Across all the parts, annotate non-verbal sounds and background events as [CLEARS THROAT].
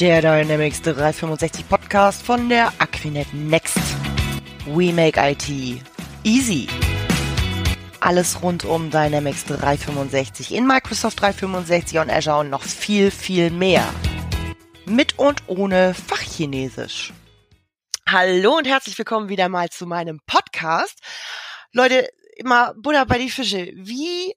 Der Dynamics 365 Podcast von der Aquinet Next. We make IT easy. Alles rund um Dynamics 365 in Microsoft 365 und Azure und noch viel, viel mehr. Mit und ohne Fachchinesisch. Hallo und herzlich willkommen wieder mal zu meinem Podcast. Leute, immer Buddha bei die Fische. Wie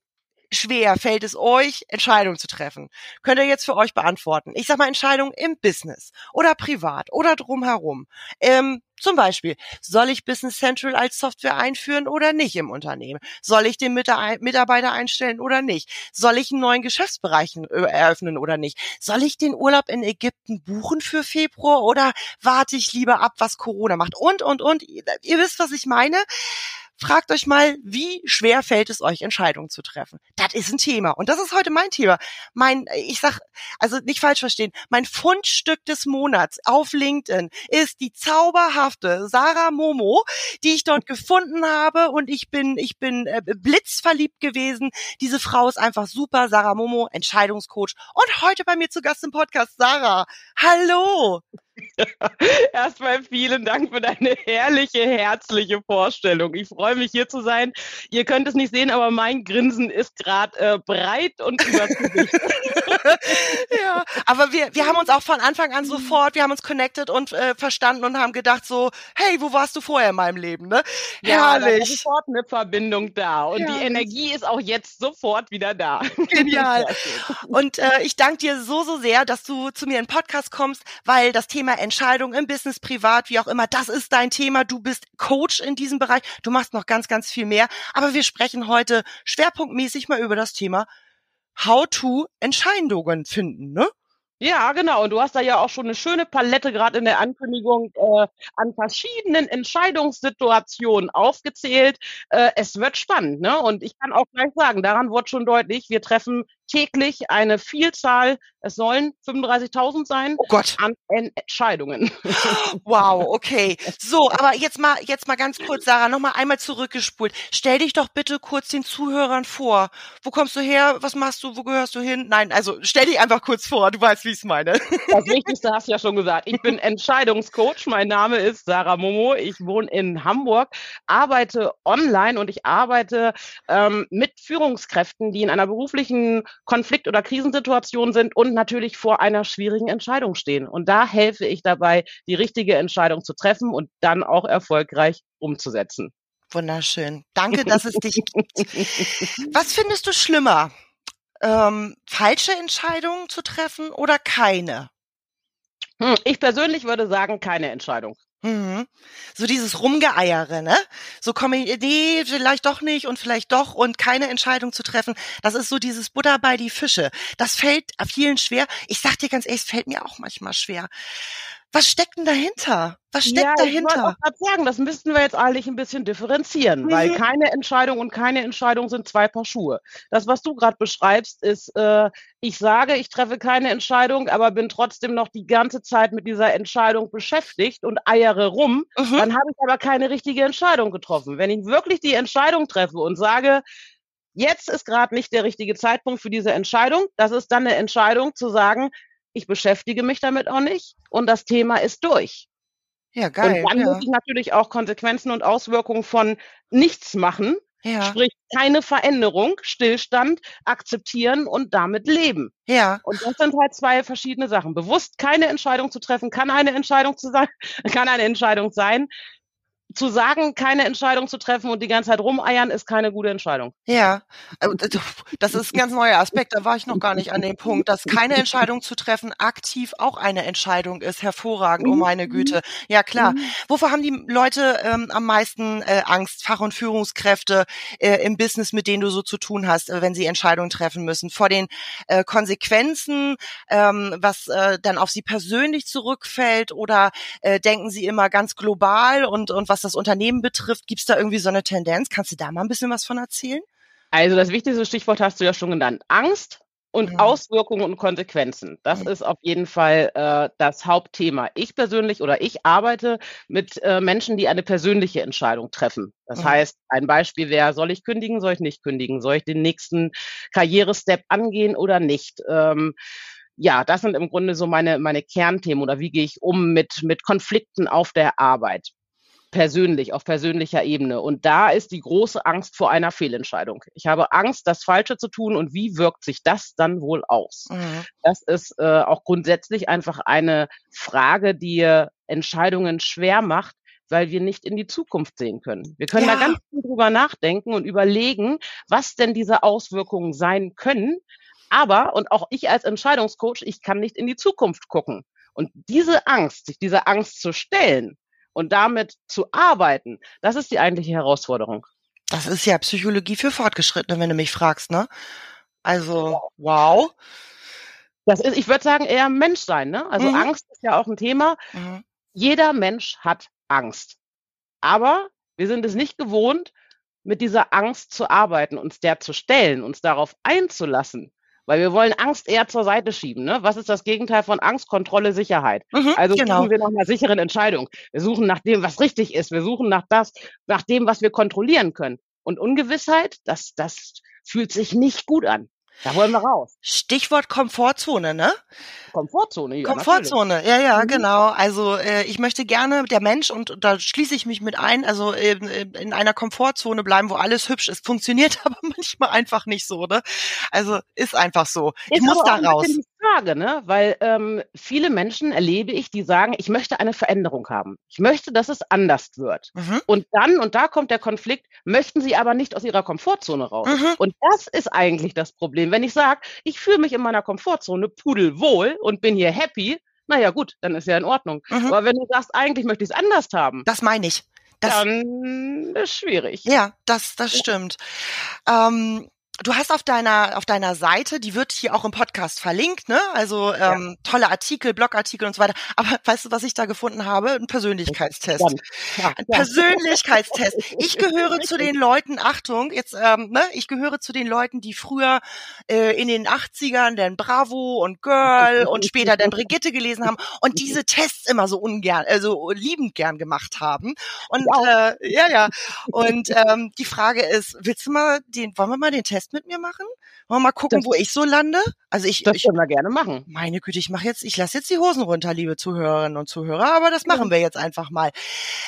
schwer fällt es euch, Entscheidungen zu treffen? Könnt ihr jetzt für euch beantworten. Ich sag mal Entscheidungen im Business oder privat oder drumherum. Ähm, zum Beispiel, soll ich Business Central als Software einführen oder nicht im Unternehmen? Soll ich den Mitarbeiter einstellen oder nicht? Soll ich einen neuen Geschäftsbereich äh, eröffnen oder nicht? Soll ich den Urlaub in Ägypten buchen für Februar oder warte ich lieber ab, was Corona macht? Und, und, und. Ihr wisst, was ich meine. Fragt euch mal, wie schwer fällt es euch, Entscheidungen zu treffen? Das ist ein Thema. Und das ist heute mein Thema. Mein, ich sag, also nicht falsch verstehen, mein Fundstück des Monats auf LinkedIn ist die zauberhafte Sarah Momo, die ich dort gefunden habe. Und ich bin, ich bin äh, blitzverliebt gewesen. Diese Frau ist einfach super. Sarah Momo, Entscheidungscoach. Und heute bei mir zu Gast im Podcast. Sarah, hallo. [LAUGHS] Erstmal vielen Dank für deine herrliche, herzliche Vorstellung. Ich freue mich hier zu sein. Ihr könnt es nicht sehen, aber mein Grinsen ist gerade äh, breit und übers Gesicht. [LAUGHS] ja, aber wir, wir haben uns auch von Anfang an sofort, wir haben uns connected und äh, verstanden und haben gedacht so, hey, wo warst du vorher in meinem Leben, ne? Ja, Herrlich. Sofort eine Verbindung da und ja. die Energie ist auch jetzt sofort wieder da. [LAUGHS] Genial. Und äh, ich danke dir so, so sehr, dass du zu mir in den Podcast kommst, weil das Thema Entscheidung im Business, privat, wie auch immer, das ist dein Thema. Du bist Coach in diesem Bereich. Du machst noch ganz, ganz viel mehr. Aber wir sprechen heute schwerpunktmäßig mal über das Thema How-to Entscheidungen finden, ne? Ja, genau. Und du hast da ja auch schon eine schöne Palette gerade in der Ankündigung äh, an verschiedenen Entscheidungssituationen aufgezählt. Äh, es wird spannend, ne? Und ich kann auch gleich sagen, daran wird schon deutlich, wir treffen täglich eine Vielzahl, es sollen 35.000 sein, oh Gott. an Entscheidungen. [GASPS] Wow, okay. [LAUGHS] So, aber jetzt mal, jetzt mal ganz kurz, Sarah, nochmal einmal zurückgespult. Stell dich doch bitte kurz den Zuhörern vor. Wo kommst du her? Was machst du? Wo gehörst du hin? Nein, also stell dich einfach kurz vor. Du weißt, wie ich es meine. [LAUGHS] Das Wichtigste [LAUGHS] hast du ja schon gesagt. Ich bin Entscheidungscoach. Mein Name ist Sarah Momo. Ich wohne in Hamburg, arbeite online und ich arbeite ähm, mit Führungskräften, die in einer beruflichen Konflikt- oder Krisensituation sind und natürlich vor einer schwierigen Entscheidung stehen. Und da helfe ich dabei, die richtige Entscheidung zu treffen und dann auch erfolgreich umzusetzen. Wunderschön. Danke, dass es dich [LAUGHS] gibt. Was findest du schlimmer? Ähm, falsche Entscheidungen zu treffen oder keine? Hm, ich persönlich würde sagen, keine Entscheidung. Mhm. So dieses Rumgeeiere, ne? So komme ich, nee, vielleicht doch nicht und vielleicht doch und keine Entscheidung zu treffen. Das ist so dieses Butter bei die Fische. Das fällt vielen schwer. Ich sag dir ganz ehrlich, es fällt mir auch manchmal schwer. Was steckt denn dahinter? Was steckt ja, dahinter? Ich auch sagen, das müssten wir jetzt eigentlich ein bisschen differenzieren, mhm. weil keine Entscheidung und keine Entscheidung sind zwei Paar Schuhe. Das, was du gerade beschreibst, ist, äh, ich sage, ich treffe keine Entscheidung, aber bin trotzdem noch die ganze Zeit mit dieser Entscheidung beschäftigt und eiere rum. Mhm. Dann habe ich aber keine richtige Entscheidung getroffen. Wenn ich wirklich die Entscheidung treffe und sage, jetzt ist gerade nicht der richtige Zeitpunkt für diese Entscheidung, das ist dann eine Entscheidung zu sagen, ich beschäftige mich damit auch nicht und das Thema ist durch. Ja, geil. Und dann ja. muss ich natürlich auch Konsequenzen und Auswirkungen von nichts machen, ja. sprich keine Veränderung, Stillstand akzeptieren und damit leben. Ja. Und das sind halt zwei verschiedene Sachen. Bewusst keine Entscheidung zu treffen, kann eine Entscheidung zu sein, [LAUGHS] kann eine Entscheidung sein zu sagen, keine Entscheidung zu treffen und die ganze Zeit rumeiern, ist keine gute Entscheidung. Ja, äh, das ist ein ganz neuer Aspekt. Da war ich noch gar nicht an dem Punkt, dass keine Entscheidung zu treffen aktiv auch eine Entscheidung ist. Hervorragend, oh meine Güte. Ja, klar. Mhm. Wovor haben die Leute ähm, am meisten äh, Angst, Fach- und Führungskräfte äh, im Business, mit denen du so zu tun hast, äh, wenn sie Entscheidungen treffen müssen? Vor den äh, Konsequenzen, ähm, was äh, dann auf sie persönlich zurückfällt oder äh, denken sie immer ganz global und, und was was das Unternehmen betrifft, gibt es da irgendwie so eine Tendenz? Kannst du da mal ein bisschen was von erzählen? Also das wichtigste Stichwort hast du ja schon genannt. Angst und mhm. Auswirkungen und Konsequenzen. Das mhm. ist auf jeden Fall äh, das Hauptthema. Ich persönlich oder ich arbeite mit äh, Menschen, die eine persönliche Entscheidung treffen. Das mhm. heißt, ein Beispiel wäre, soll ich kündigen, soll ich nicht kündigen, soll ich den nächsten Karrierestep angehen oder nicht? Ähm, ja, das sind im Grunde so meine, meine Kernthemen oder wie gehe ich um mit, mit Konflikten auf der Arbeit persönlich, auf persönlicher Ebene. Und da ist die große Angst vor einer Fehlentscheidung. Ich habe Angst, das Falsche zu tun und wie wirkt sich das dann wohl aus? Mhm. Das ist äh, auch grundsätzlich einfach eine Frage, die Entscheidungen schwer macht, weil wir nicht in die Zukunft sehen können. Wir können ja. da ganz viel drüber nachdenken und überlegen, was denn diese Auswirkungen sein können. Aber, und auch ich als Entscheidungscoach, ich kann nicht in die Zukunft gucken. Und diese Angst, sich dieser Angst zu stellen, und damit zu arbeiten, das ist die eigentliche Herausforderung. Das ist ja Psychologie für Fortgeschrittene, wenn du mich fragst, ne? Also, wow. Das ist, ich würde sagen, eher Menschsein, ne? Also mhm. Angst ist ja auch ein Thema. Mhm. Jeder Mensch hat Angst. Aber wir sind es nicht gewohnt, mit dieser Angst zu arbeiten, uns der zu stellen, uns darauf einzulassen. Weil wir wollen Angst eher zur Seite schieben. Ne? Was ist das Gegenteil von Angst? Kontrolle, Sicherheit. Mhm, also genau. suchen wir nach einer sicheren Entscheidung. Wir suchen nach dem, was richtig ist. Wir suchen nach das, nach dem, was wir kontrollieren können. Und Ungewissheit, das, das fühlt sich nicht gut an. Da wollen wir raus. Stichwort Komfortzone, ne? Komfortzone, ja. Komfortzone, natürlich. ja, ja, mhm. genau. Also äh, ich möchte gerne der Mensch und da schließe ich mich mit ein, also äh, in einer Komfortzone bleiben, wo alles hübsch ist. Funktioniert [LAUGHS] aber manchmal einfach nicht so, ne? Also ist einfach so. Ist ich muss da raus. Frage, ne? Weil ähm, viele Menschen erlebe ich, die sagen, ich möchte eine Veränderung haben. Ich möchte, dass es anders wird. Mhm. Und dann, und da kommt der Konflikt, möchten sie aber nicht aus ihrer Komfortzone raus. Mhm. Und das ist eigentlich das Problem. Wenn ich sage, ich fühle mich in meiner Komfortzone pudelwohl und bin hier happy, naja gut, dann ist ja in Ordnung. Mhm. Aber wenn du sagst, eigentlich möchte ich es anders haben. Das meine ich. Das, dann ist schwierig. Ja, das, das stimmt. Ähm, Du hast auf deiner auf deiner Seite, die wird hier auch im Podcast verlinkt, ne? Also ähm, ja. tolle Artikel, Blogartikel und so weiter. Aber weißt du, was ich da gefunden habe? Ein Persönlichkeitstest. Ja. Ein Persönlichkeitstest. Ich gehöre zu [LAUGHS] den Leuten, Achtung, jetzt, ähm, ne? Ich gehöre zu den Leuten, die früher äh, in den 80ern den Bravo und Girl und später den Brigitte gelesen haben und [LAUGHS] diese Tests immer so ungern, also liebend gern gemacht haben. Und äh, ja, ja. Und ähm, die Frage ist, willst du mal den, wollen wir mal den Test mit mir machen? Wollen wir mal gucken, das, wo ich so lande? Also ich, das können wir gerne machen. Meine Güte, ich mache jetzt, ich lasse jetzt die Hosen runter, liebe Zuhörerinnen und Zuhörer, aber das machen wir jetzt einfach mal.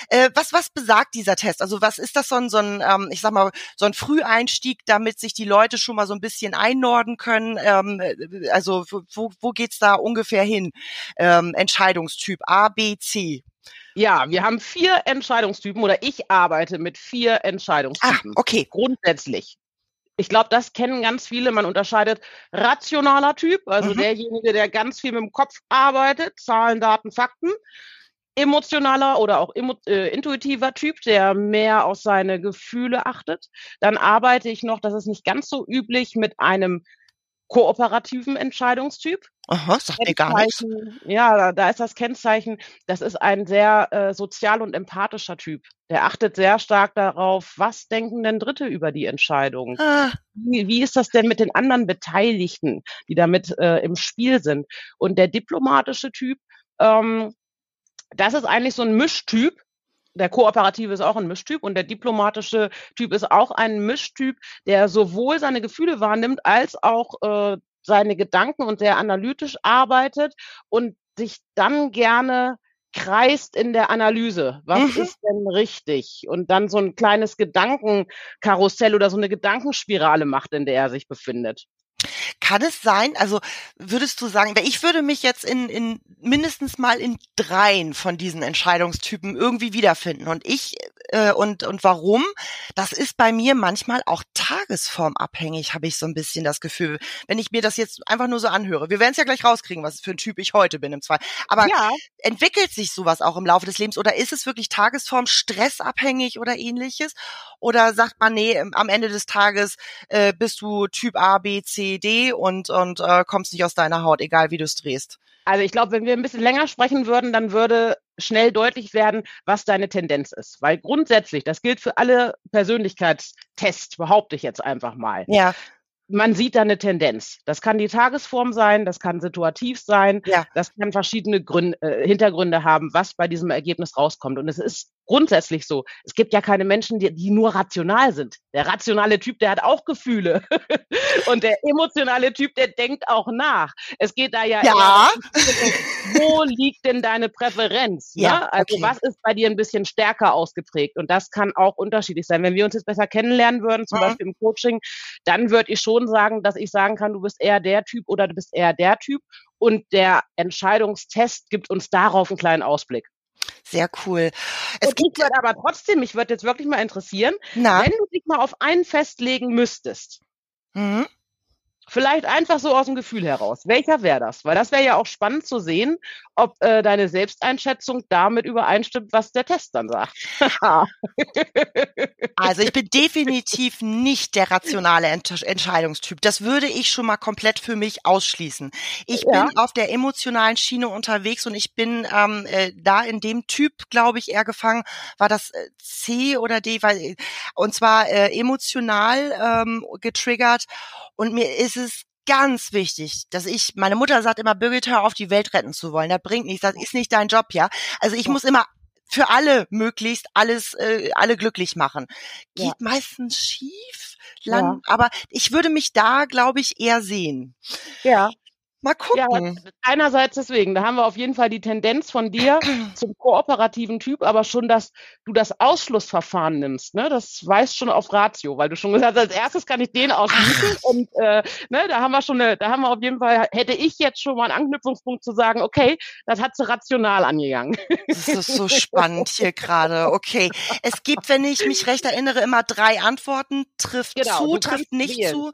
Äh, was was besagt dieser Test? Also was ist das so ein so ein, ähm, ich sag mal so ein Früheinstieg, damit sich die Leute schon mal so ein bisschen einnorden können? Ähm, äh, also wo wo geht's da ungefähr hin? Ähm, Entscheidungstyp A, B, C. Ja, wir haben vier Entscheidungstypen oder ich arbeite mit vier ah, Entscheidungstypen. Ah, okay. Grundsätzlich ich glaube, das kennen ganz viele. Man unterscheidet rationaler Typ, also mhm. derjenige, der ganz viel mit dem Kopf arbeitet, Zahlen, Daten, Fakten. Emotionaler oder auch äh, intuitiver Typ, der mehr auf seine Gefühle achtet. Dann arbeite ich noch, das ist nicht ganz so üblich, mit einem kooperativen Entscheidungstyp. Aha, sagt mir gar nichts. Ja, da, da, ist das Kennzeichen, das ist ein sehr äh, sozial und empathischer Typ. Der achtet sehr stark darauf, was denken denn Dritte über die Entscheidung? Ah. Wie, wie, ist das denn mit den anderen Beteiligten, die damit äh, im Spiel sind? Und der diplomatische Typ, ähm, das ist eigentlich so ein Mischtyp, der kooperative ist auch ein Mischtyp und der diplomatische Typ ist auch ein Mischtyp, der sowohl seine Gefühle wahrnimmt als auch äh, seine Gedanken und sehr analytisch arbeitet und sich dann gerne kreist in der Analyse. Was mhm. ist denn richtig? Und dann so ein kleines Gedankenkarussell oder so eine Gedankenspirale macht, in der er sich befindet. Kann es sein, also würdest du sagen, ich würde mich jetzt in, in mindestens mal in dreien von diesen Entscheidungstypen irgendwie wiederfinden. Und ich, äh, und, und warum? Das ist bei mir manchmal auch tagesformabhängig, habe ich so ein bisschen das Gefühl. Wenn ich mir das jetzt einfach nur so anhöre. Wir werden es ja gleich rauskriegen, was für ein Typ ich heute bin im Zweifel. Aber ja. entwickelt sich sowas auch im Laufe des Lebens oder ist es wirklich Tagesform, stressabhängig oder ähnliches? Oder sagt man, nee, am Ende des Tages äh, bist du Typ A, B, C, D und, und äh, kommst nicht aus deiner Haut, egal wie du es drehst? Also ich glaube, wenn wir ein bisschen länger sprechen würden, dann würde schnell deutlich werden, was deine Tendenz ist. Weil grundsätzlich, das gilt für alle Persönlichkeitstests, behaupte ich jetzt einfach mal. Ja man sieht da eine Tendenz. Das kann die Tagesform sein, das kann situativ sein, ja. das kann verschiedene Gründe, äh, Hintergründe haben, was bei diesem Ergebnis rauskommt. Und es ist grundsätzlich so. Es gibt ja keine Menschen, die, die nur rational sind. Der rationale Typ, der hat auch Gefühle. [LAUGHS] Und der emotionale Typ, der denkt auch nach. Es geht da ja, ja. Eher, wo liegt denn deine Präferenz? Ja, ne? Also okay. was ist bei dir ein bisschen stärker ausgeprägt? Und das kann auch unterschiedlich sein. Wenn wir uns jetzt besser kennenlernen würden, zum mhm. Beispiel im Coaching, dann würde ich schon sagen, dass ich sagen kann, du bist eher der Typ oder du bist eher der Typ. Und der Entscheidungstest gibt uns darauf einen kleinen Ausblick. Sehr cool. Es und gibt würde aber trotzdem, mich würde jetzt wirklich mal interessieren, Na? wenn du dich mal auf einen festlegen müsstest. Mhm. Vielleicht einfach so aus dem Gefühl heraus. Welcher wäre das? Weil das wäre ja auch spannend zu sehen, ob äh, deine Selbsteinschätzung damit übereinstimmt, was der Test dann sagt. [LAUGHS] also ich bin definitiv nicht der rationale Ent Entscheidungstyp. Das würde ich schon mal komplett für mich ausschließen. Ich ja. bin auf der emotionalen Schiene unterwegs und ich bin ähm, äh, da in dem Typ, glaube ich, eher gefangen. War das äh, C oder D? Weil, und zwar äh, emotional ähm, getriggert. Und mir ist es ganz wichtig, dass ich, meine Mutter sagt immer, bügelt hör auf, die Welt retten zu wollen. Das bringt nichts, das ist nicht dein Job, ja. Also ich ja. muss immer für alle möglichst alles, äh, alle glücklich machen. Geht ja. meistens schief, lang, ja. aber ich würde mich da, glaube ich, eher sehen. Ja. Mal gucken. Ja, einerseits deswegen, da haben wir auf jeden Fall die Tendenz von dir [CLEARS THROAT] zum kooperativen Typ, aber schon, dass du das Ausschlussverfahren nimmst, ne? Das weißt schon auf Ratio, weil du schon gesagt hast, als erstes kann ich den ausschließen und äh, ne, da haben wir schon eine, da haben wir auf jeden Fall, hätte ich jetzt schon mal einen Anknüpfungspunkt zu sagen, okay, das hat sie rational angegangen. Das ist so spannend hier gerade. Okay. Es gibt, wenn ich mich recht erinnere, immer drei Antworten. Trifft genau, zu, trifft nicht wählen. zu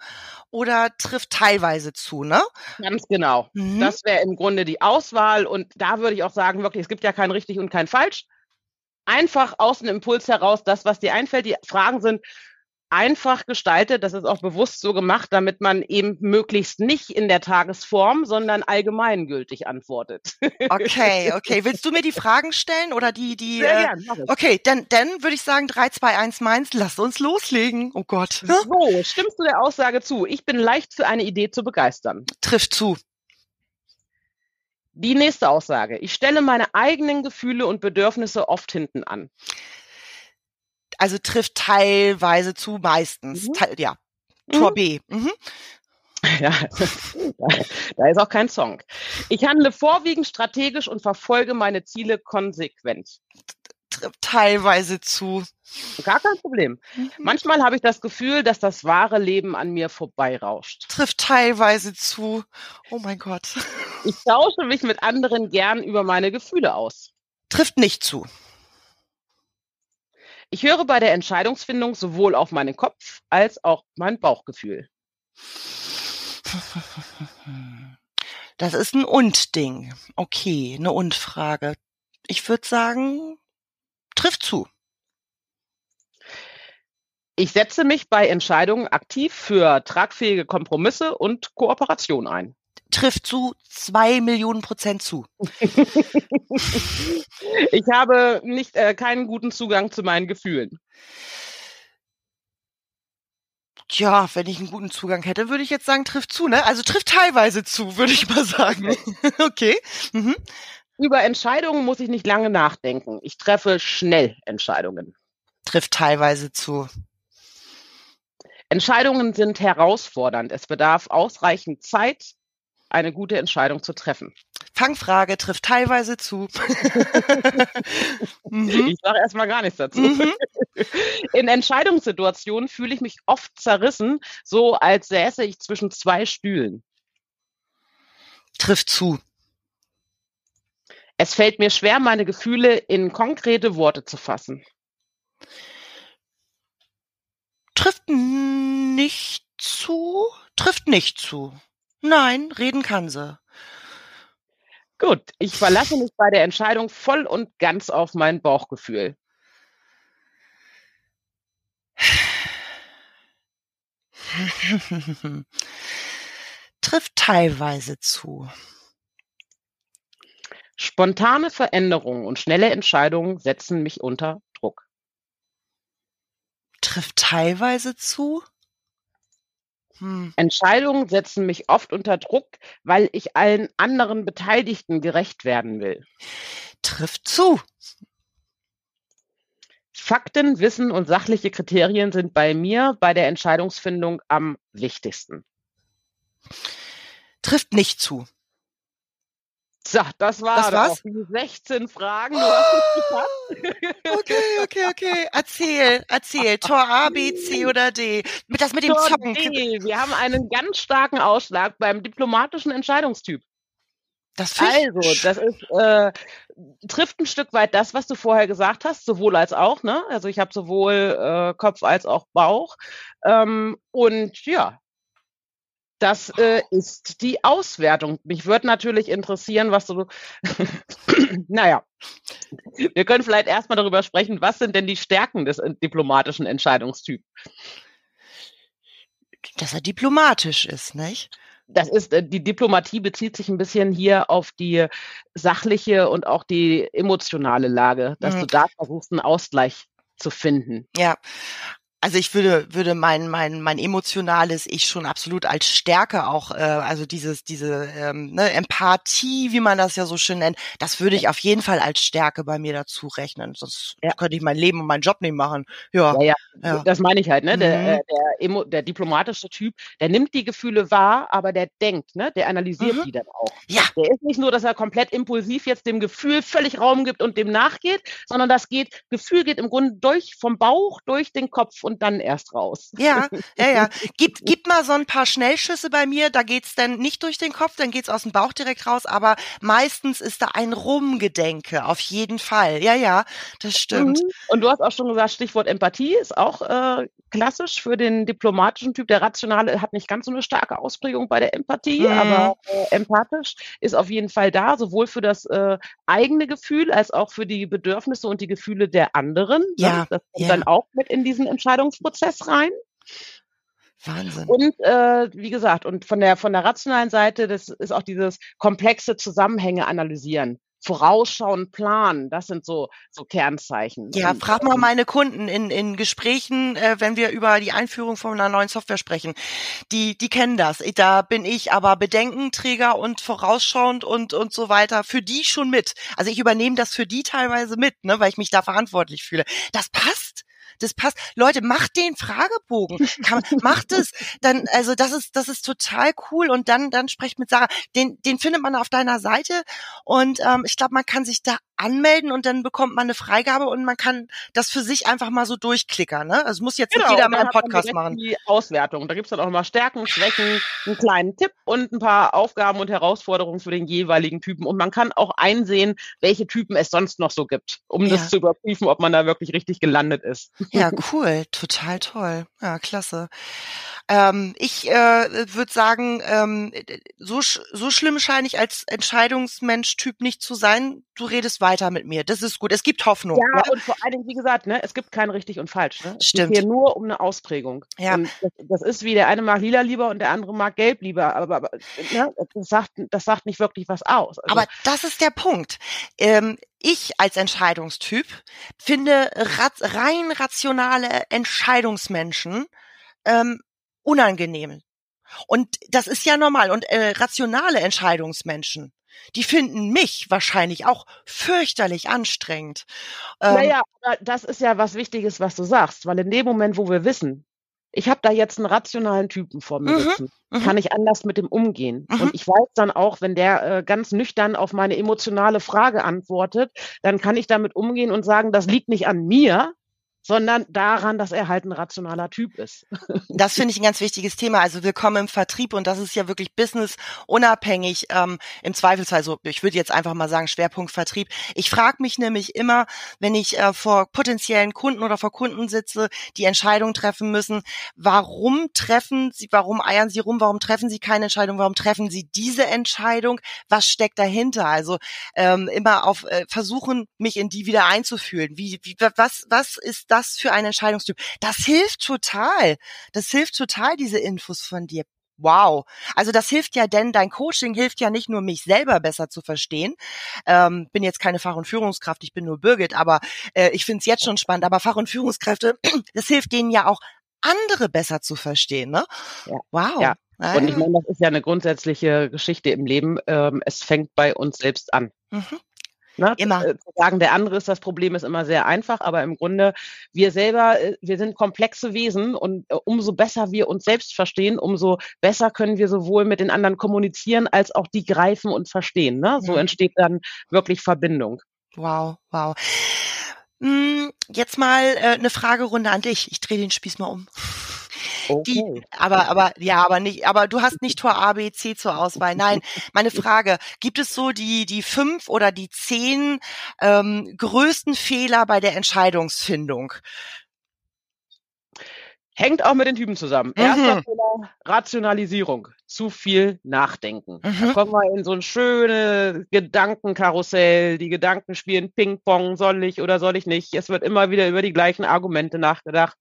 oder trifft teilweise zu, ne? Ganz genau. Mhm. Das wäre im Grunde die Auswahl und da würde ich auch sagen, wirklich, es gibt ja kein richtig und kein falsch. Einfach aus dem Impuls heraus, das, was dir einfällt. Die Fragen sind, einfach gestaltet. Das ist auch bewusst so gemacht, damit man eben möglichst nicht in der Tagesform, sondern allgemeingültig antwortet. Okay, [LAUGHS] okay. Willst du mir die Fragen stellen oder die, die? Sehr äh, gern. Okay, dann, dann würde ich sagen 3, 2, 1, meins. Lass uns loslegen. Oh Gott. So, stimmst du der Aussage zu? Ich bin leicht für eine Idee zu begeistern. Trifft zu. Die nächste Aussage. Ich stelle meine eigenen Gefühle und Bedürfnisse oft hinten an also trifft teilweise zu, meistens. Mhm. Te ja. Tor mhm. B. Mhm. [LAUGHS] Ja, da ist auch kein Song. Ich handle vorwiegend strategisch und verfolge meine Ziele konsequent. Teilweise zu. Gar kein Problem. Mhm. Manchmal habe ich das Gefühl, dass das wahre Leben an mir vorbeirauscht. Trifft teilweise zu. Oh mein Gott. Ich tausche mich mit anderen gern über meine Gefühle aus. Trifft nicht zu. Ich höre bei der Entscheidungsfindung sowohl auf meinen Kopf als auch mein Bauchgefühl. Das ist ein Und-Ding. Okay, eine Und-Frage. Ich würde sagen, trifft zu. Ich setze mich bei Entscheidungen aktiv für tragfähige Kompromisse und Kooperation ein trifft zu zwei Millionen Prozent zu. [LAUGHS] ich habe nicht äh, keinen guten Zugang zu meinen Gefühlen. Tja, wenn ich einen guten Zugang hätte, würde ich jetzt sagen, trifft zu, ne? Also trifft teilweise zu, würde ich mal sagen. [LAUGHS] okay. Mhm. Über Entscheidungen muss ich nicht lange nachdenken. Ich treffe schnell Entscheidungen. Trifft teilweise zu. Entscheidungen sind herausfordernd. Es bedarf ausreichend Zeit, eine gute Entscheidung zu treffen. Fangfrage trifft teilweise zu. [LAUGHS] mhm. Ich sage erstmal gar nichts dazu. Mhm. In Entscheidungssituationen fühle ich mich oft zerrissen, so als säße ich zwischen zwei Stühlen. Trifft zu. Es fällt mir schwer, meine Gefühle in konkrete Worte zu fassen. Trifft nicht zu. Trifft nicht zu. Nein, reden kann sie. Gut, ich verlasse mich bei der Entscheidung voll und ganz auf mein Bauchgefühl. [LAUGHS] Trifft teilweise zu. Spontane Veränderungen und schnelle Entscheidungen setzen mich unter Druck. Trifft teilweise zu. Hm. Entscheidungen setzen mich oft unter Druck, weil ich allen anderen Beteiligten gerecht werden will. Trifft zu. Fakten, Wissen und sachliche Kriterien sind bei mir bei der Entscheidungsfindung am wichtigsten. Trifft nicht zu. So, das war das war's? die 16 Fragen. Hast okay, okay, okay. Erzähl, erzähl. Tor A, B, C [LAUGHS] oder D. Mit das mit dem Tor Zocken. D. Wir haben einen ganz starken Ausschlag beim diplomatischen Entscheidungstyp. Das also, das ist äh, trifft ein Stück weit das, was du vorher gesagt hast, sowohl als auch. Ne? Also ich habe sowohl äh, Kopf als auch Bauch. Ähm, und ja, das äh, ist die Auswertung. Mich würde natürlich interessieren, was du. [CLEARS THROAT] naja, wir können vielleicht erstmal darüber sprechen, was sind denn die Stärken des äh, diplomatischen Entscheidungstyps? Dass er diplomatisch ist, nicht? Das ist, äh, die Diplomatie bezieht sich ein bisschen hier auf die sachliche und auch die emotionale Lage, dass mhm. du da versuchst, einen Ausgleich zu finden. Ja, also ich würde würde mein mein mein emotionales Ich schon absolut als Stärke auch äh, also dieses diese ähm, ne, Empathie wie man das ja so schön nennt das würde ich auf jeden Fall als Stärke bei mir dazu rechnen sonst ja. könnte ich mein Leben und meinen Job nicht machen ja ja, ja. ja. das meine ich halt ne mhm. der, äh, der, Emo, der diplomatische Typ der nimmt die Gefühle wahr aber der denkt ne der analysiert mhm. die dann auch ja der ist nicht nur dass er komplett impulsiv jetzt dem Gefühl völlig Raum gibt und dem nachgeht sondern das geht Gefühl geht im Grunde durch vom Bauch durch den Kopf und dann erst raus. Ja, ja, ja. [LAUGHS] Gib, gib mal so ein paar Schnellschüsse bei mir, da geht's dann nicht durch den Kopf, dann geht's aus dem Bauch direkt raus, aber meistens ist da ein Rumgedenke, auf jeden Fall. Ja, ja, das stimmt. Mhm. Und du hast auch schon gesagt, Stichwort Empathie ist auch äh, klassisch für den diplomatischen Typ. Der Rationale hat nicht ganz so eine starke Ausprägung bei der Empathie, mhm. aber äh, empathisch ist auf jeden Fall da, sowohl für das äh, eigene Gefühl als auch für die Bedürfnisse und die Gefühle der anderen. Ne? Ja, das kommt ja. dann auch mit in diesen Entscheidungsprozess rein. Wahnsinn. Und äh, wie gesagt, und von der von der rationalen Seite, das ist auch dieses komplexe Zusammenhänge analysieren vorausschauen, planen, das sind so, so Kernzeichen. Ja, und, frag mal meine Kunden in, in Gesprächen, äh, wenn wir über die Einführung von einer neuen Software sprechen. Die, die kennen das. Da bin ich aber Bedenkenträger und vorausschauend und, und so weiter für die schon mit. Also ich übernehme das für die teilweise mit, ne, weil ich mich da verantwortlich fühle. Das passt das passt. Leute, macht den Fragebogen. Kann, macht es. Dann, also das ist, das ist total cool. Und dann, dann sprecht mit Sarah. Den, den findet man auf deiner Seite. Und ähm, ich glaube, man kann sich da anmelden und dann bekommt man eine Freigabe und man kann das für sich einfach mal so durchklickern. Ne? Also muss jetzt genau, nicht jeder mal einen Podcast machen. Die Auswertung. Da gibt's dann auch mal Stärken, Schwächen, einen kleinen Tipp und ein paar Aufgaben und Herausforderungen für den jeweiligen Typen. Und man kann auch einsehen, welche Typen es sonst noch so gibt, um ja. das zu überprüfen, ob man da wirklich richtig gelandet ist. Ja, [LAUGHS] cool. Total toll. Ja, klasse. Ähm, ich äh, würde sagen, ähm, so, so schlimm scheine ich als Entscheidungsmensch-Typ nicht zu sein. Du redest weiter mit mir. Das ist gut. Es gibt Hoffnung. Ja, ja? und vor allen Dingen, wie gesagt, ne, es gibt kein richtig und falsch. Ne? Es Stimmt. geht hier nur um eine Ausprägung. Ja. Das, das, ist wie der eine mag lila lieber und der andere mag gelb lieber. Aber, aber ne, das, sagt, das sagt nicht wirklich was aus. Also, aber das ist der Punkt. Ähm, ich als Entscheidungstyp finde rein rationale Entscheidungsmenschen ähm, unangenehm. Und das ist ja normal. Und äh, rationale Entscheidungsmenschen, die finden mich wahrscheinlich auch fürchterlich anstrengend. Ähm, naja, das ist ja was Wichtiges, was du sagst, weil in dem Moment, wo wir wissen, ich habe da jetzt einen rationalen Typen vor mir mhm, sitzen, mhm. kann ich anders mit dem umgehen. Mhm. Und ich weiß dann auch, wenn der äh, ganz nüchtern auf meine emotionale Frage antwortet, dann kann ich damit umgehen und sagen, das liegt nicht an mir, sondern daran, dass er halt ein rationaler Typ ist. Das finde ich ein ganz wichtiges Thema. Also willkommen im Vertrieb und das ist ja wirklich business unabhängig. Ähm, Im Zweifelsfall so, ich würde jetzt einfach mal sagen, Schwerpunkt Vertrieb. Ich frage mich nämlich immer, wenn ich äh, vor potenziellen Kunden oder vor Kunden sitze, die Entscheidungen treffen müssen, warum treffen sie, warum eiern sie rum, warum treffen sie keine Entscheidung, warum treffen sie diese Entscheidung, was steckt dahinter? Also ähm, immer auf äh, versuchen, mich in die wieder einzufühlen. Wie, wie was, was ist das für ein Entscheidungstyp? Das hilft total. Das hilft total, diese Infos von dir. Wow. Also das hilft ja, denn dein Coaching hilft ja nicht nur, mich selber besser zu verstehen. Ähm, bin jetzt keine Fach- und Führungskraft, ich bin nur Birgit, aber äh, ich finde es jetzt schon spannend. Aber Fach- und Führungskräfte, [CLEARS THROAT] das hilft denen ja auch, andere besser zu verstehen. Ne? Ja. Wow. Ja. Und ich meine, das ist ja eine grundsätzliche Geschichte im Leben. Ähm, es fängt bei uns selbst an. Mhm. Ne? Immer. Äh, zu sagen, der andere ist das Problem, ist immer sehr einfach, aber im Grunde, wir selber, äh, wir sind komplexe Wesen und äh, umso besser wir uns selbst verstehen, umso besser können wir sowohl mit den anderen kommunizieren, als auch die greifen und verstehen. Ne? So mhm. entsteht dann wirklich Verbindung. Wow, wow. Hm, jetzt mal eine Fragerunde an dich. Ich drehe den Spieß mal um. Okay. Die, aber, aber, ja, aber nicht, aber du hast nicht Tor A, B, C zur Auswahl. Nein, meine Frage, gibt es so die, die fünf oder die zehn ähm, größten Fehler bei der Entscheidungsfindung? Hängt auch mit den Typen zusammen. Mhm. Erster Fehler, Rationalisierung. Zu viel nachdenken. Mhm. Da kommen wir in so ein schönes Gedankenkarussell. Die Gedanken spielen Ping-Pong. Soll ich oder soll ich nicht? Es wird immer wieder über die gleichen Argumente nachgedacht.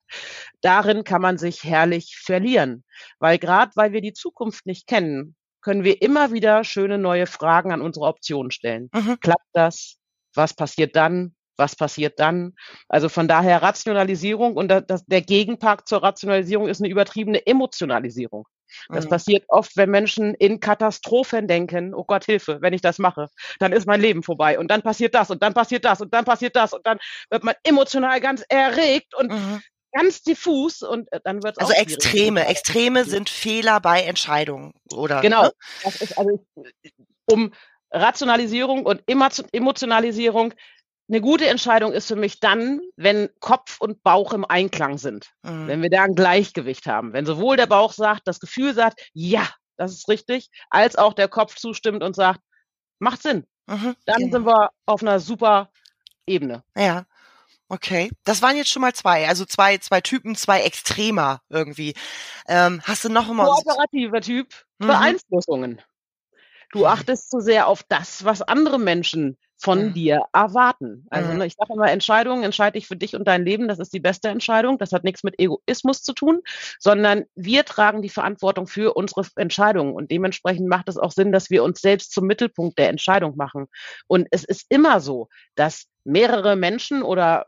Darin kann man sich herrlich verlieren. Weil gerade weil wir die Zukunft nicht kennen, können wir immer wieder schöne neue Fragen an unsere Optionen stellen. Mhm. Klappt das? Was passiert dann? Was passiert dann? Also von daher Rationalisierung und das, der Gegenpart zur Rationalisierung ist eine übertriebene Emotionalisierung. Das mhm. passiert oft, wenn Menschen in Katastrophen denken, oh Gott, Hilfe, wenn ich das mache, dann ist mein Leben vorbei und dann passiert das und dann passiert das und dann passiert das und dann wird man emotional ganz erregt und mhm. ganz diffus und äh, dann wird Also Extreme, Extreme sind Fehler bei Entscheidungen, oder? Genau. Ne? Das ist also um Rationalisierung und Emotionalisierung eine gute Entscheidung ist für mich dann, wenn Kopf und Bauch im Einklang sind. Mhm. Wenn wir da ein Gleichgewicht haben. Wenn sowohl der Bauch sagt, das Gefühl sagt, ja, das ist richtig, als auch der Kopf zustimmt und sagt, macht Sinn. Mhm. Dann genau. sind wir auf einer super Ebene. Ja. Okay, das waren jetzt schon mal zwei, also zwei, zwei Typen, zwei Extremer irgendwie. Ähm, hast du noch mal kooperativer Typ mhm. Beeinflussungen. Du achtest zu sehr auf das, was andere Menschen von mhm. dir erwarten. Also ne, ich sage immer, Entscheidungen entscheide ich für dich und dein Leben. Das ist die beste Entscheidung. Das hat nichts mit Egoismus zu tun, sondern wir tragen die Verantwortung für unsere Entscheidungen. Und dementsprechend macht es auch Sinn, dass wir uns selbst zum Mittelpunkt der Entscheidung machen. Und es ist immer so, dass mehrere Menschen oder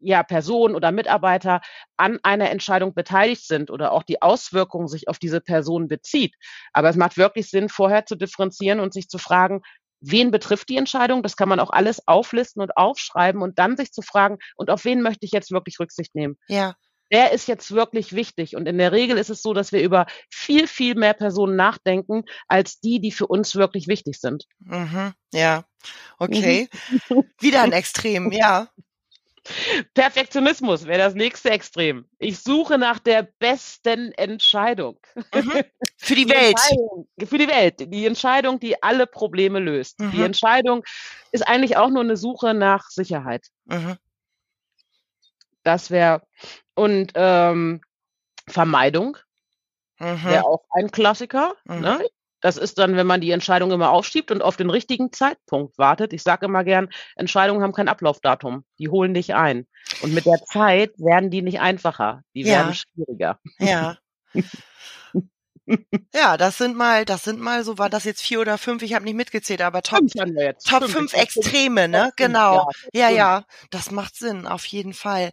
ja, Personen oder Mitarbeiter an einer Entscheidung beteiligt sind oder auch die Auswirkungen sich auf diese Person bezieht. Aber es macht wirklich Sinn, vorher zu differenzieren und sich zu fragen, wen betrifft die Entscheidung? Das kann man auch alles auflisten und aufschreiben und dann sich zu fragen, und auf wen möchte ich jetzt wirklich Rücksicht nehmen? Ja. Wer ist jetzt wirklich wichtig? Und in der Regel ist es so, dass wir über viel, viel mehr Personen nachdenken, als die, die für uns wirklich wichtig sind. Mhm, ja, okay. [LAUGHS] Wieder ein Extrem, ja. Perfektionismus wäre das nächste Extrem. Ich suche nach der besten Entscheidung. Mhm. [LAUGHS] Für die, die Welt. Für die Welt. Die Entscheidung, die alle Probleme löst. Mhm. Die Entscheidung ist eigentlich auch nur eine Suche nach Sicherheit. Mhm. Das wäre, und ähm, Vermeidung mhm. wäre auch ein Klassiker. Mhm. Ne? Das ist dann, wenn man die Entscheidung immer aufschiebt und auf den richtigen Zeitpunkt wartet. Ich sage immer gern, Entscheidungen haben kein Ablaufdatum. Die holen dich ein. Und mit der [LAUGHS] Zeit werden die nicht einfacher. Die ja. werden schwieriger. Ja. [LAUGHS] Ja, das sind mal, das sind mal, so war das jetzt vier oder fünf, ich habe nicht mitgezählt, aber Top, Top fünf, fünf Extreme, ne? Genau. Ja, ja, ja, das macht Sinn, auf jeden Fall.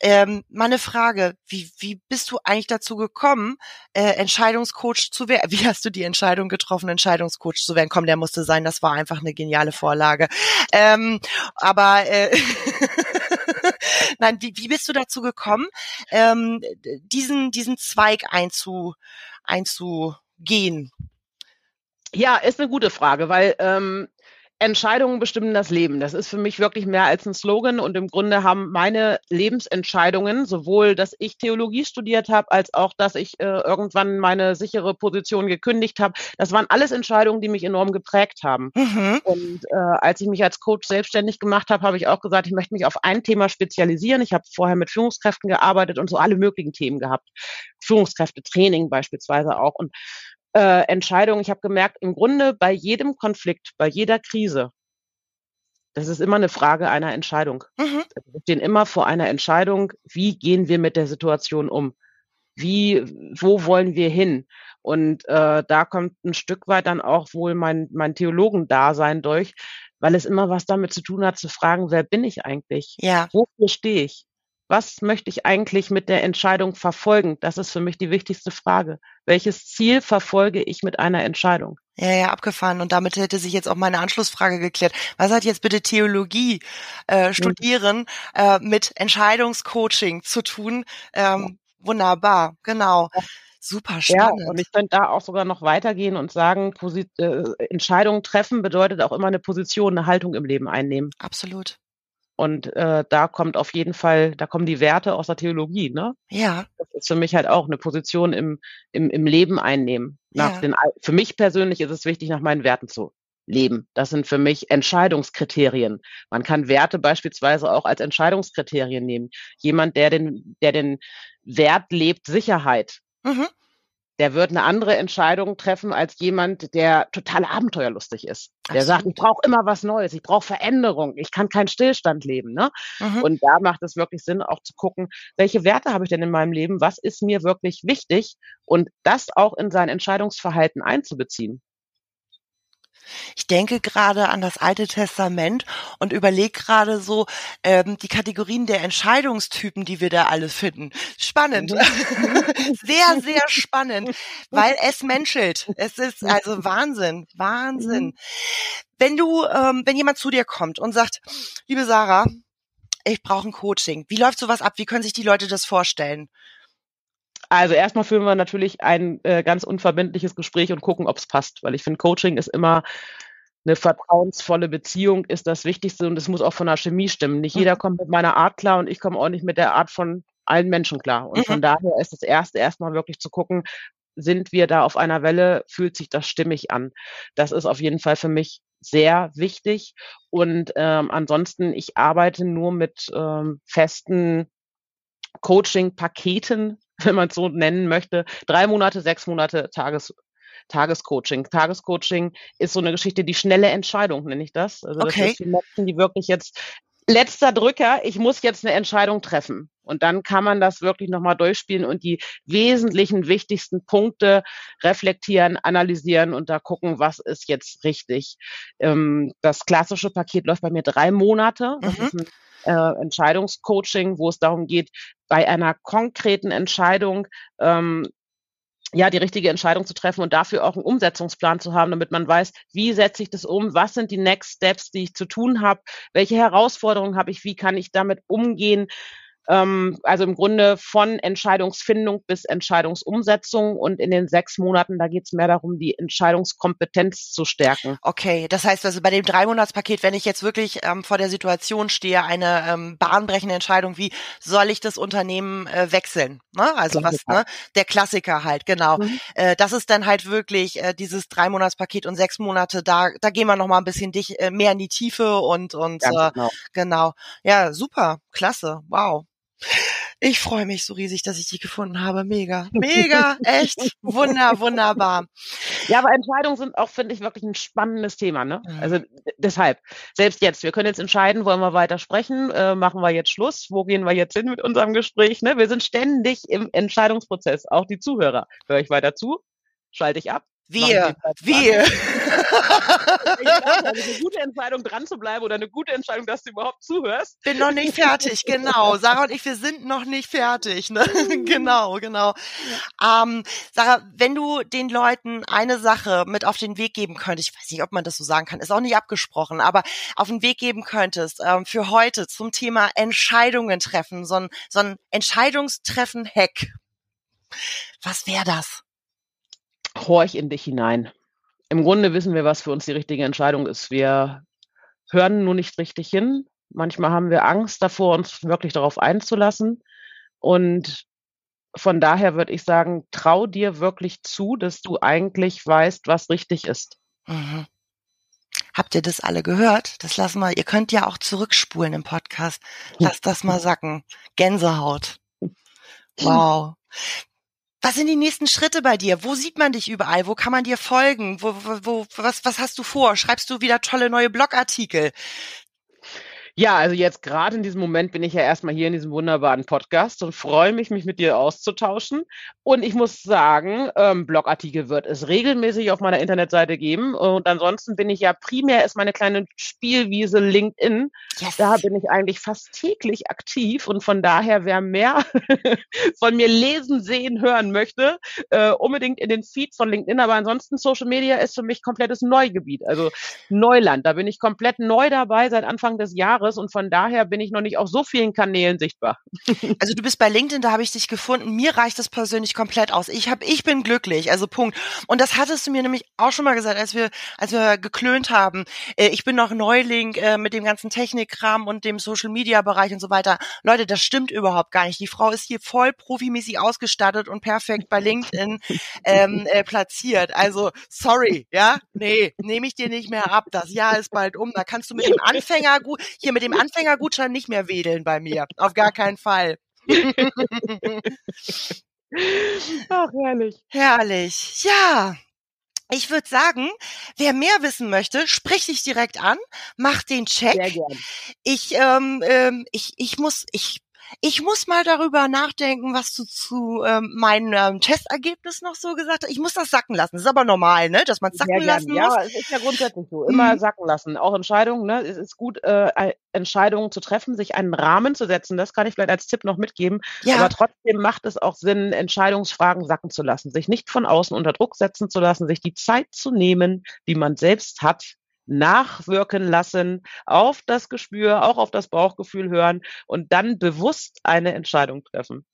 Ähm, meine Frage, wie, wie bist du eigentlich dazu gekommen, äh, Entscheidungscoach zu werden? [LAUGHS] Wie hast du die Entscheidung getroffen, Entscheidungscoach zu werden? Komm, der musste sein, das war einfach eine geniale Vorlage. Ähm, aber äh, [LAUGHS] [LAUGHS] Nein, wie, wie bist du dazu gekommen, ähm, diesen, diesen Zweig einzu, einzugehen? Ja, ist eine gute Frage, weil ähm, Entscheidungen bestimmen das Leben. Das ist für mich wirklich mehr als ein Slogan und im Grunde haben meine Lebensentscheidungen, sowohl dass ich Theologie studiert habe, als auch dass ich äh, irgendwann meine sichere Position gekündigt habe, das waren alles Entscheidungen, die mich enorm geprägt haben. Mhm. Und äh, als ich mich als Coach selbstständig gemacht habe, habe ich auch gesagt, ich möchte mich auf ein Thema spezialisieren. Ich habe vorher mit Führungskräften gearbeitet und so alle möglichen Themen gehabt. Führungskräftetraining beispielsweise auch. Und äh, Entscheidungen. Ich habe gemerkt, im Grunde bei jedem Konflikt, bei jeder Krise, das ist immer eine Frage einer Entscheidung. Mhm. Wir stehen immer vor einer Entscheidung, wie gehen wir mit der Situation um? Wie, wo wollen wir hin? Und äh, da kommt ein Stück weit dann auch wohl mein, mein Theologendasein durch, weil es immer was damit zu tun hat, zu fragen, wer bin ich eigentlich? Ja. Wofür stehe ich? Was möchte ich eigentlich mit der Entscheidung verfolgen? Das ist für mich die wichtigste Frage. Welches Ziel verfolge ich mit einer Entscheidung? Ja, ja, abgefahren. Und damit hätte sich jetzt auch meine Anschlussfrage geklärt. Was hat jetzt bitte Theologie äh, mhm. studieren äh, mit Entscheidungscoaching zu tun? Ähm. Wunderbar, genau. Super spannend. Ja, und ich könnte da auch sogar noch weitergehen und sagen, Posi äh, Entscheidungen treffen bedeutet auch immer eine Position, eine Haltung im Leben einnehmen. Absolut. Und äh, da kommt auf jeden Fall, da kommen die Werte aus der Theologie, ne? Ja. Das ist für mich halt auch eine Position im, im, im Leben einnehmen. Nach ja. den, für mich persönlich ist es wichtig, nach meinen Werten zu leben. Das sind für mich Entscheidungskriterien. Man kann Werte beispielsweise auch als Entscheidungskriterien nehmen. Jemand, der den, der den Wert lebt, Sicherheit. Mhm der wird eine andere Entscheidung treffen als jemand, der total abenteuerlustig ist. Der Absolut. sagt, ich brauche immer was Neues, ich brauche Veränderung, ich kann keinen Stillstand leben. Ne? Mhm. Und da macht es wirklich Sinn, auch zu gucken, welche Werte habe ich denn in meinem Leben, was ist mir wirklich wichtig und das auch in sein Entscheidungsverhalten einzubeziehen. Ich denke gerade an das Alte Testament und überlege gerade so ähm, die Kategorien der Entscheidungstypen, die wir da alles finden. Spannend. Mhm. [LAUGHS] sehr, sehr spannend, weil es menschelt. Es ist also Wahnsinn, Wahnsinn. Mhm. Wenn du, ähm, wenn jemand zu dir kommt und sagt, liebe Sarah, ich brauche ein Coaching. Wie läuft sowas ab? Wie können sich die Leute das vorstellen? Also erstmal führen wir natürlich ein äh, ganz unverbindliches Gespräch und gucken, ob es passt, weil ich finde, Coaching ist immer eine vertrauensvolle Beziehung ist das Wichtigste und es muss auch von der Chemie stimmen. Nicht jeder mhm. kommt mit meiner Art klar und ich komme auch nicht mit der Art von allen Menschen klar. Und von mhm. daher ist das erste erstmal wirklich zu gucken, sind wir da auf einer Welle, fühlt sich das stimmig an. Das ist auf jeden Fall für mich sehr wichtig. Und ähm, ansonsten, ich arbeite nur mit ähm, festen Coaching-Paketen [LAUGHS] wenn man es so nennen möchte, drei Monate, sechs Monate Tages, Tagescoaching. Tagescoaching ist so eine Geschichte, die schnelle Entscheidung, nenne ich das. Also okay. das ist die Menschen, die wirklich jetzt letzter Drücker, ich muss jetzt eine Entscheidung treffen. Und dann kann man das wirklich nochmal durchspielen und die wesentlichen, wichtigsten Punkte reflektieren, analysieren und da gucken, was ist jetzt richtig. Ähm, das klassische Paket läuft bei mir drei Monate. Das mhm. ist ein äh, Entscheidungscoaching, wo es darum geht, bei einer konkreten Entscheidung ähm, ja, die richtige Entscheidung zu treffen und dafür auch einen Umsetzungsplan zu haben, damit man weiß, wie setze ich das um, was sind die Next Steps, die ich zu tun habe, welche Herausforderungen habe ich, wie kann ich damit umgehen, ähm, also im Grunde von Entscheidungsfindung bis Entscheidungsumsetzung und in den sechs Monaten, da geht es mehr darum, die Entscheidungskompetenz zu stärken. Okay, das heißt also bei dem Drei-Monats-Paket, wenn ich jetzt wirklich ähm, vor der Situation stehe, eine ähm, bahnbrechende Entscheidung, wie soll ich das Unternehmen äh, wechseln? Ne? Also Klassiker. was, ne? Der Klassiker halt, genau. Mhm. Äh, das ist dann halt wirklich äh, dieses Drei-Monats-Paket und sechs Monate, da, da gehen wir nochmal ein bisschen dich, äh, mehr in die Tiefe und, und äh, genau. genau. Ja, super, klasse, wow. Ich freue mich so riesig, dass ich dich gefunden habe. Mega, mega, echt, wunder, wunderbar. Ja, aber Entscheidungen sind auch, finde ich, wirklich ein spannendes Thema. Ne? Mhm. Also deshalb, selbst jetzt, wir können jetzt entscheiden, wollen wir weiter sprechen, äh, machen wir jetzt Schluss, wo gehen wir jetzt hin mit unserem Gespräch? Ne? Wir sind ständig im Entscheidungsprozess, auch die Zuhörer. Höre ich weiter zu? Schalte ich ab? Wir, wir. also [LAUGHS] eine gute Entscheidung dran zu bleiben oder eine gute Entscheidung, dass du überhaupt zuhörst. Bin noch nicht fertig, genau. Sarah und ich, wir sind noch nicht fertig. Ne? [LAUGHS] [LAUGHS] genau, genau. Ja. Ähm, Sarah, wenn du den Leuten eine Sache mit auf den Weg geben könntest, ich weiß nicht, ob man das so sagen kann, ist auch nicht abgesprochen, aber auf den Weg geben könntest ähm, für heute zum Thema Entscheidungen treffen, so ein, so ein Entscheidungstreffen-Hack. Was wäre das? Horch in dich hinein. Im Grunde wissen wir, was für uns die richtige Entscheidung ist. Wir hören nur nicht richtig hin. Manchmal haben wir Angst davor, uns wirklich darauf einzulassen. Und von daher würde ich sagen, trau dir wirklich zu, dass du eigentlich weißt, was richtig ist. Mhm. Habt ihr das alle gehört? Das lassen wir, ihr könnt ja auch zurückspulen im Podcast. Lasst das mal sacken. Gänsehaut. Wow. Was sind die nächsten Schritte bei dir? Wo sieht man dich überall? Wo kann man dir folgen? Wo, wo, was, was hast du vor? Schreibst du wieder tolle neue Blogartikel? Ja, also jetzt gerade in diesem Moment bin ich ja erstmal hier in diesem wunderbaren Podcast und freue mich, mich mit dir auszutauschen. Und ich muss sagen, ähm, Blogartikel wird es regelmäßig auf meiner Internetseite geben. Und ansonsten bin ich ja primär ist meine kleine Spielwiese LinkedIn. Yes. Da bin ich eigentlich fast täglich aktiv und von daher, wer mehr [LAUGHS] von mir lesen, sehen, hören möchte, äh, unbedingt in den Feed von LinkedIn. Aber ansonsten Social Media ist für mich komplettes Neugebiet, also Neuland. Da bin ich komplett neu dabei seit Anfang des Jahres und von daher bin ich noch nicht auf so vielen Kanälen sichtbar. [LAUGHS] Also du bist bei LinkedIn, da habe ich dich gefunden. Mir reicht das persönlich komplett aus. Ich habe, ich bin glücklich. Also Punkt. Und das hattest du mir nämlich auch schon mal gesagt, als wir, als wir geklönt haben. Äh, ich bin noch Neuling äh, mit dem ganzen Technikkram und dem Social Media Bereich und so weiter. Leute, das stimmt überhaupt gar nicht. Die Frau ist hier voll profimäßig ausgestattet und perfekt bei LinkedIn ähm, äh, platziert. Also sorry, ja, nee, nehme ich dir nicht mehr ab. Das Jahr ist bald um. Da kannst du mit dem Anfänger gut hier mit dem Anfängergutschein nicht mehr wedeln bei mir. Auf gar keinen Fall. Ach, herrlich. Herrlich. Ja. Ich würde sagen, wer mehr wissen möchte, sprich dich direkt an, mach den Check. Sehr gern. Ich, ähm, ähm, ich, ich muss, ich ich muss mal darüber nachdenken, was du zu ähm, meinem ähm, Testergebnis noch so gesagt hast. Ich muss das sacken lassen. Das ist aber normal, ne? Dass man sacken lassen muss. Ja, es ist ja grundsätzlich so. Immer mhm. sacken lassen. Auch Entscheidungen, ne? Es ist gut, äh, Entscheidungen zu treffen, sich einen Rahmen zu setzen. Das kann ich vielleicht als Tipp noch mitgeben. Ja. Aber trotzdem macht es auch Sinn, Entscheidungsfragen sacken zu lassen, sich nicht von außen unter Druck setzen zu lassen, sich die Zeit zu nehmen, die man selbst hat, nachwirken lassen, auf das Gespür, auch auf das Bauchgefühl hören und dann bewusst eine Entscheidung treffen.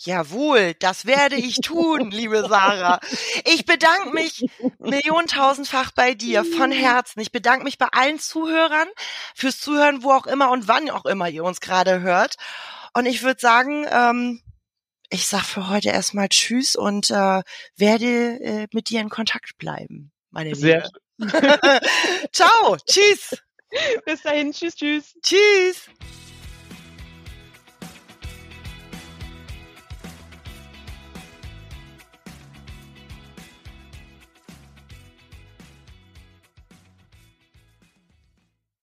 Jawohl, das werde ich tun, [LAUGHS] liebe Sarah. Ich bedanke mich milliontausendfach bei dir von [LAUGHS] Herzen. Ich bedanke mich bei allen Zuhörern fürs Zuhören, wo auch immer und wann auch immer ihr uns gerade hört. Und ich würde sagen, ähm, ich sag für heute erstmal Tschüss und äh, werde äh, mit dir in Kontakt bleiben, meine Liebe. [LAUGHS] Ciao, tschüss. Bis dahin, tschüss, tschüss. Tschüss.